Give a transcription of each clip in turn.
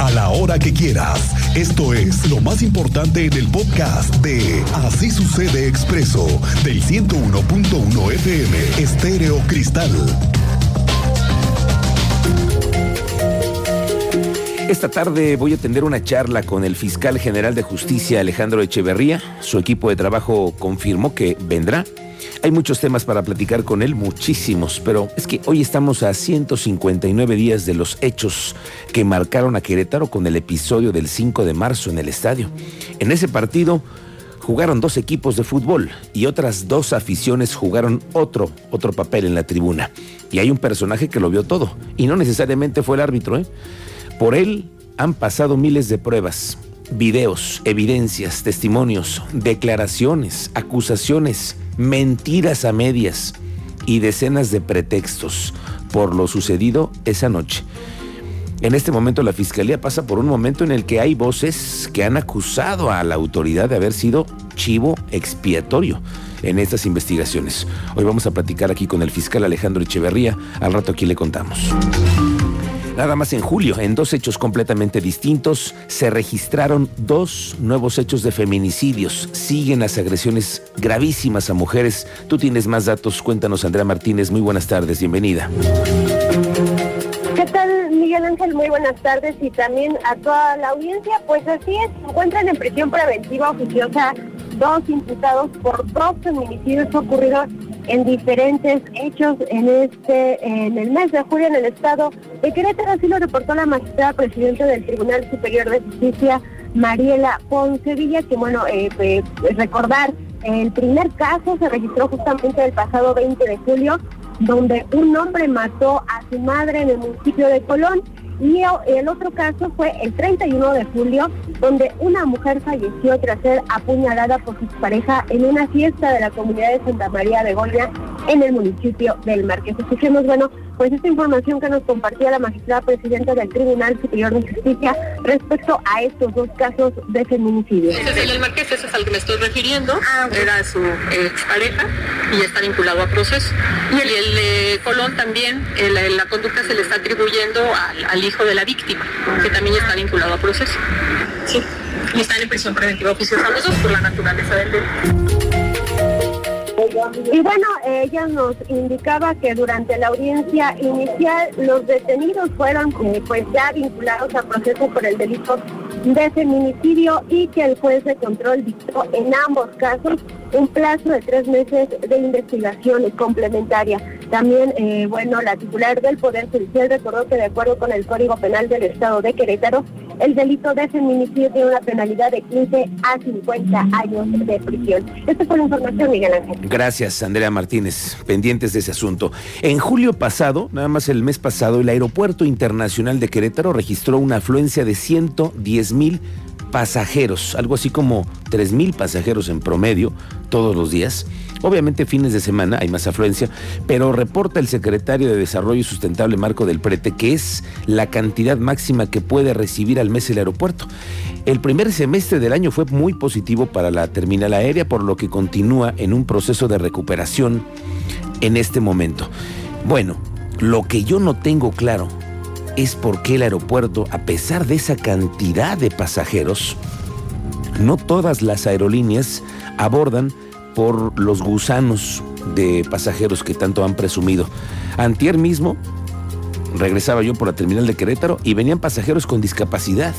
a la hora que quieras. Esto es lo más importante en el podcast de Así sucede expreso del 101.1 FM Estéreo Cristal. Esta tarde voy a tener una charla con el fiscal general de justicia Alejandro Echeverría. Su equipo de trabajo confirmó que vendrá. Hay muchos temas para platicar con él, muchísimos, pero es que hoy estamos a 159 días de los hechos que marcaron a Querétaro con el episodio del 5 de marzo en el estadio. En ese partido jugaron dos equipos de fútbol y otras dos aficiones jugaron otro, otro papel en la tribuna. Y hay un personaje que lo vio todo, y no necesariamente fue el árbitro, ¿eh? Por él han pasado miles de pruebas, videos, evidencias, testimonios, declaraciones, acusaciones, mentiras a medias y decenas de pretextos por lo sucedido esa noche. En este momento la Fiscalía pasa por un momento en el que hay voces que han acusado a la autoridad de haber sido chivo expiatorio en estas investigaciones. Hoy vamos a platicar aquí con el fiscal Alejandro Echeverría, al rato aquí le contamos. Nada más en julio, en dos hechos completamente distintos, se registraron dos nuevos hechos de feminicidios. Siguen las agresiones gravísimas a mujeres. Tú tienes más datos. Cuéntanos, Andrea Martínez. Muy buenas tardes. Bienvenida. ¿Qué tal, Miguel Ángel? Muy buenas tardes y también a toda la audiencia. Pues así es, se encuentran en prisión preventiva oficiosa dos imputados por dos feminicidios ocurridos en diferentes hechos en este en el mes de julio en el estado de Querétaro, así lo reportó la magistrada presidenta del Tribunal Superior de Justicia, Mariela Poncevilla, que bueno, eh, eh, recordar, el primer caso se registró justamente el pasado 20 de julio, donde un hombre mató a su madre en el municipio de Colón y el otro caso fue el 31 de julio, donde una mujer falleció tras ser apuñalada por su pareja en una fiesta de la comunidad de Santa María de Goya en el municipio del Marqués. Escuchemos, bueno, pues esta información que nos compartía la magistrada presidenta del Tribunal Superior de Justicia respecto a estos dos casos de feminicidio. Ese es el Marqués, ese es al que me estoy refiriendo, ah, era su expareja y está vinculado a proceso. Y el, de Colón también, la conducta se le está atribuyendo al, hijo de la víctima, que también está vinculado a proceso. Sí, y están en prisión preventiva oficiosa los dos por la naturaleza del delito. Y bueno, ella nos indicaba que durante la audiencia inicial los detenidos fueron eh, pues ya vinculados a proceso por el delito de feminicidio y que el juez de control dictó en ambos casos un plazo de tres meses de investigación complementaria. También, eh, bueno, la titular del Poder Judicial recordó que de acuerdo con el Código Penal del Estado de Querétaro, el delito de feminicidio tiene una penalidad de 15 a 50 años de prisión. Esta fue la información, Miguel Ángel. Gracias, Andrea Martínez. Pendientes de ese asunto. En julio pasado, nada más el mes pasado, el Aeropuerto Internacional de Querétaro registró una afluencia de 110 mil pasajeros, algo así como 3 mil pasajeros en promedio todos los días. Obviamente fines de semana hay más afluencia, pero reporta el secretario de Desarrollo Sustentable Marco del Prete que es la cantidad máxima que puede recibir al mes el aeropuerto. El primer semestre del año fue muy positivo para la terminal aérea, por lo que continúa en un proceso de recuperación en este momento. Bueno, lo que yo no tengo claro es por qué el aeropuerto, a pesar de esa cantidad de pasajeros, no todas las aerolíneas abordan por los gusanos de pasajeros que tanto han presumido. Antier mismo regresaba yo por la terminal de Querétaro y venían pasajeros con discapacidad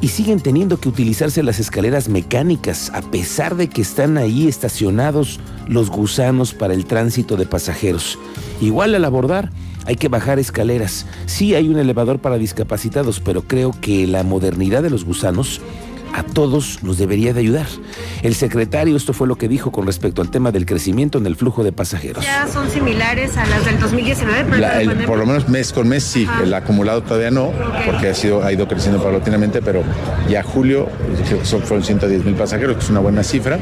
y siguen teniendo que utilizarse las escaleras mecánicas a pesar de que están ahí estacionados los gusanos para el tránsito de pasajeros. Igual al abordar hay que bajar escaleras. Sí hay un elevador para discapacitados, pero creo que la modernidad de los gusanos a todos nos debería de ayudar. El secretario, esto fue lo que dijo con respecto al tema del crecimiento en el flujo de pasajeros. Ya son similares a las del 2019, pero por lo menos mes con mes sí, el acumulado todavía no, porque ha, sido, ha ido creciendo paulatinamente, pero ya julio son, fueron 110 mil pasajeros, que es una buena cifra,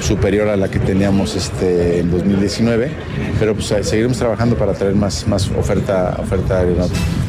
superior a la que teníamos este, en 2019, pero pues seguiremos trabajando para traer más, más oferta, oferta aeronáutica.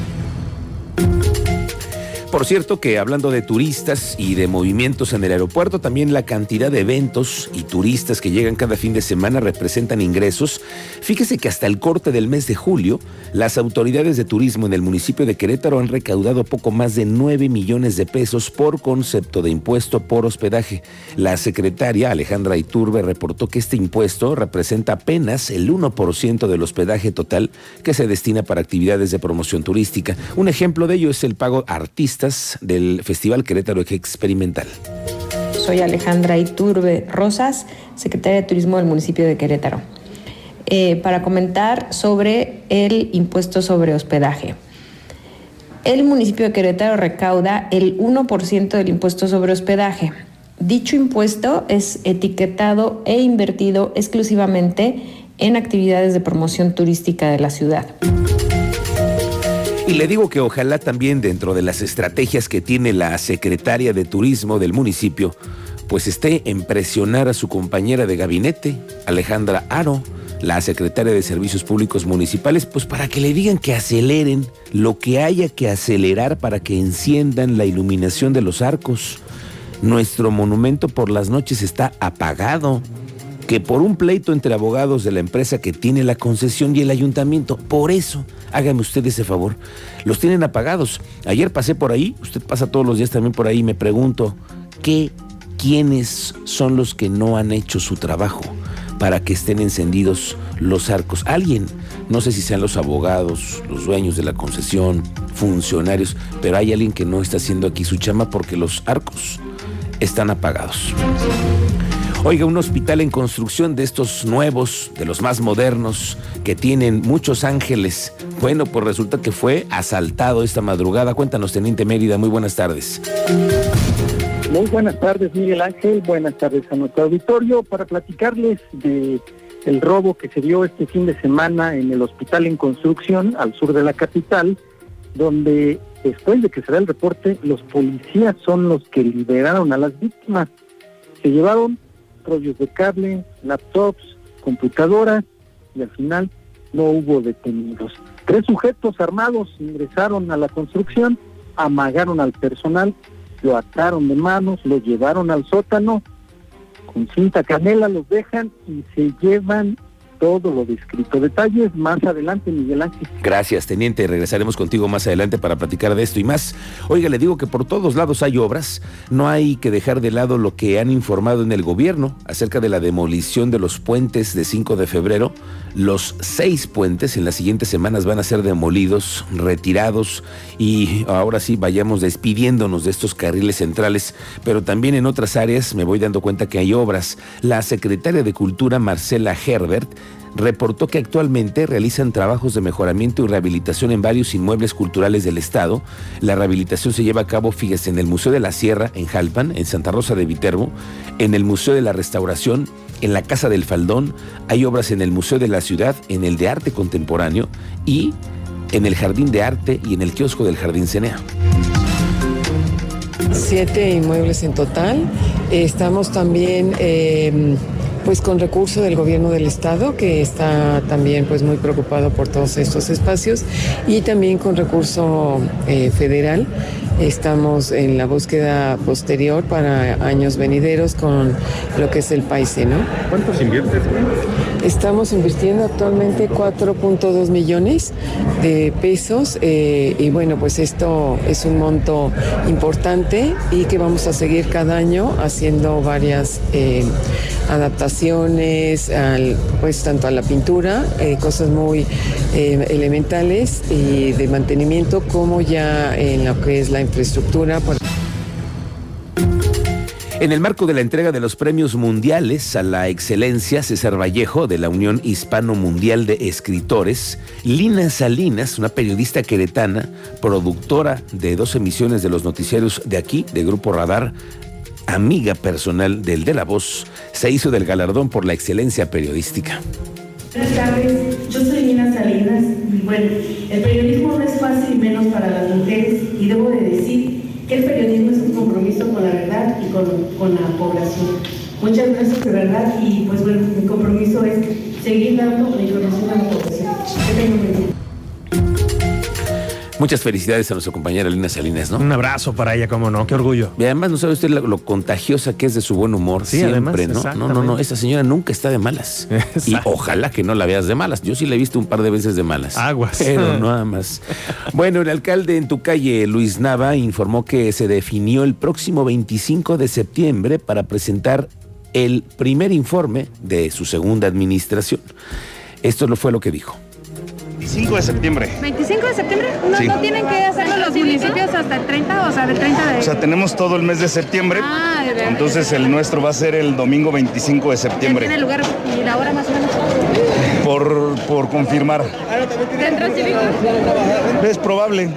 Por cierto que hablando de turistas y de movimientos en el aeropuerto, también la cantidad de eventos y turistas que llegan cada fin de semana representan ingresos. Fíjese que hasta el corte del mes de julio, las autoridades de turismo en el municipio de Querétaro han recaudado poco más de 9 millones de pesos por concepto de impuesto por hospedaje. La secretaria Alejandra Iturbe reportó que este impuesto representa apenas el 1% del hospedaje total que se destina para actividades de promoción turística. Un ejemplo de ello es el pago del Festival Querétaro Experimental. Soy Alejandra Iturbe Rosas, secretaria de Turismo del municipio de Querétaro, eh, para comentar sobre el impuesto sobre hospedaje. El municipio de Querétaro recauda el 1% del impuesto sobre hospedaje. Dicho impuesto es etiquetado e invertido exclusivamente en actividades de promoción turística de la ciudad. Y le digo que ojalá también dentro de las estrategias que tiene la secretaria de Turismo del municipio, pues esté en presionar a su compañera de gabinete, Alejandra Aro, la secretaria de Servicios Públicos Municipales, pues para que le digan que aceleren lo que haya que acelerar para que enciendan la iluminación de los arcos. Nuestro monumento por las noches está apagado que por un pleito entre abogados de la empresa que tiene la concesión y el ayuntamiento, por eso, hágame usted ese favor, los tienen apagados. Ayer pasé por ahí, usted pasa todos los días también por ahí, y me pregunto, ¿qué, quiénes son los que no han hecho su trabajo para que estén encendidos los arcos? Alguien, no sé si sean los abogados, los dueños de la concesión, funcionarios, pero hay alguien que no está haciendo aquí su chama porque los arcos están apagados. Oiga, un hospital en construcción de estos nuevos, de los más modernos, que tienen muchos ángeles. Bueno, pues resulta que fue asaltado esta madrugada. Cuéntanos, Teniente Mérida, muy buenas tardes. Muy buenas tardes, Miguel Ángel. Buenas tardes a nuestro auditorio para platicarles de el robo que se dio este fin de semana en el hospital en construcción al sur de la capital, donde después de que se da el reporte, los policías son los que liberaron a las víctimas. Se llevaron rollos de cable, laptops, computadoras y al final no hubo detenidos. Tres sujetos armados ingresaron a la construcción, amagaron al personal, lo ataron de manos, lo llevaron al sótano, con cinta canela los dejan y se llevan todo lo descrito. Detalles más adelante, Miguel Ángel. Gracias, teniente. Regresaremos contigo más adelante para platicar de esto y más. Oiga, le digo que por todos lados hay obras. No hay que dejar de lado lo que han informado en el gobierno acerca de la demolición de los puentes de 5 de febrero. Los seis puentes en las siguientes semanas van a ser demolidos, retirados y ahora sí vayamos despidiéndonos de estos carriles centrales. Pero también en otras áreas me voy dando cuenta que hay obras. La secretaria de Cultura, Marcela Herbert, reportó que actualmente realizan trabajos de mejoramiento y rehabilitación en varios inmuebles culturales del Estado. La rehabilitación se lleva a cabo, fíjese, en el Museo de la Sierra, en Jalpan, en Santa Rosa de Viterbo, en el Museo de la Restauración, en la Casa del Faldón, hay obras en el Museo de la Ciudad, en el de Arte Contemporáneo y en el Jardín de Arte y en el kiosco del Jardín Cenea. Siete inmuebles en total. Estamos también... Eh, pues con recurso del gobierno del estado que está también pues muy preocupado por todos estos espacios y también con recurso eh, federal estamos en la búsqueda posterior para años venideros con lo que es el país, ¿no? ¿Cuántos inviertes? Estamos invirtiendo actualmente 4.2 millones de pesos eh, y bueno, pues esto es un monto importante y que vamos a seguir cada año haciendo varias eh, adaptaciones, al, pues tanto a la pintura, eh, cosas muy elementales y de mantenimiento como ya en lo que es la infraestructura. En el marco de la entrega de los premios mundiales a la excelencia, César Vallejo, de la Unión Hispano Mundial de Escritores, Lina Salinas, una periodista queretana, productora de dos emisiones de los noticiarios de aquí, de Grupo Radar, amiga personal del de la voz, se hizo del galardón por la excelencia periodística. Buenas tardes, yo soy Lina Salinas bueno, el periodismo no es fácil menos para las mujeres y debo de decir que el periodismo es un compromiso con la verdad y con, con la población. Muchas gracias de verdad y pues bueno, mi compromiso es seguir dando la información a la población. Que Muchas felicidades a nuestra compañera Lina Salinas, ¿no? Un abrazo para ella, cómo no, qué orgullo. Y además no sabe usted lo, lo contagiosa que es de su buen humor Sí, siempre, además, ¿no? No, no, no, esa señora nunca está de malas. Y ojalá que no la veas de malas. Yo sí la he visto un par de veces de malas. Aguas. Pero nada más. Bueno, el alcalde en tu calle, Luis Nava, informó que se definió el próximo 25 de septiembre para presentar el primer informe de su segunda administración. Esto fue lo que dijo. 25 de septiembre. 25 de septiembre, ¿no, Sí. no tienen que hacerlo los municipios hasta el 30, o sea, del 30 de... O sea, tenemos todo el mes de septiembre. Ah, de verdad. Entonces el nuestro va a ser el domingo 25 de ¿Ya tiene septiembre. lugar y la hora más o menos? Por, por confirmar. ¿Centro cívico? Es probable.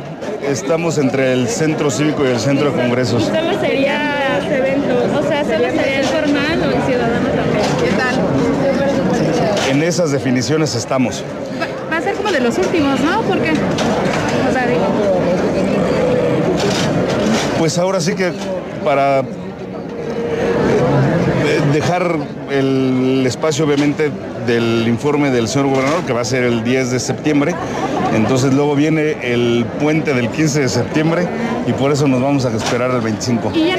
Estamos entre el centro cívico y el centro de congresos. Solo sería eventos, o sea, solo sería el formal o el ciudadano también. ¿Qué tal? En esas definiciones estamos. De los últimos, ¿no? Porque, o sea, digo, Pues ahora sí que para eh, dejar el espacio obviamente del informe del señor gobernador, que va a ser el 10 de septiembre. Entonces luego viene el puente del 15 de septiembre y por eso nos vamos a esperar al 25. y ya.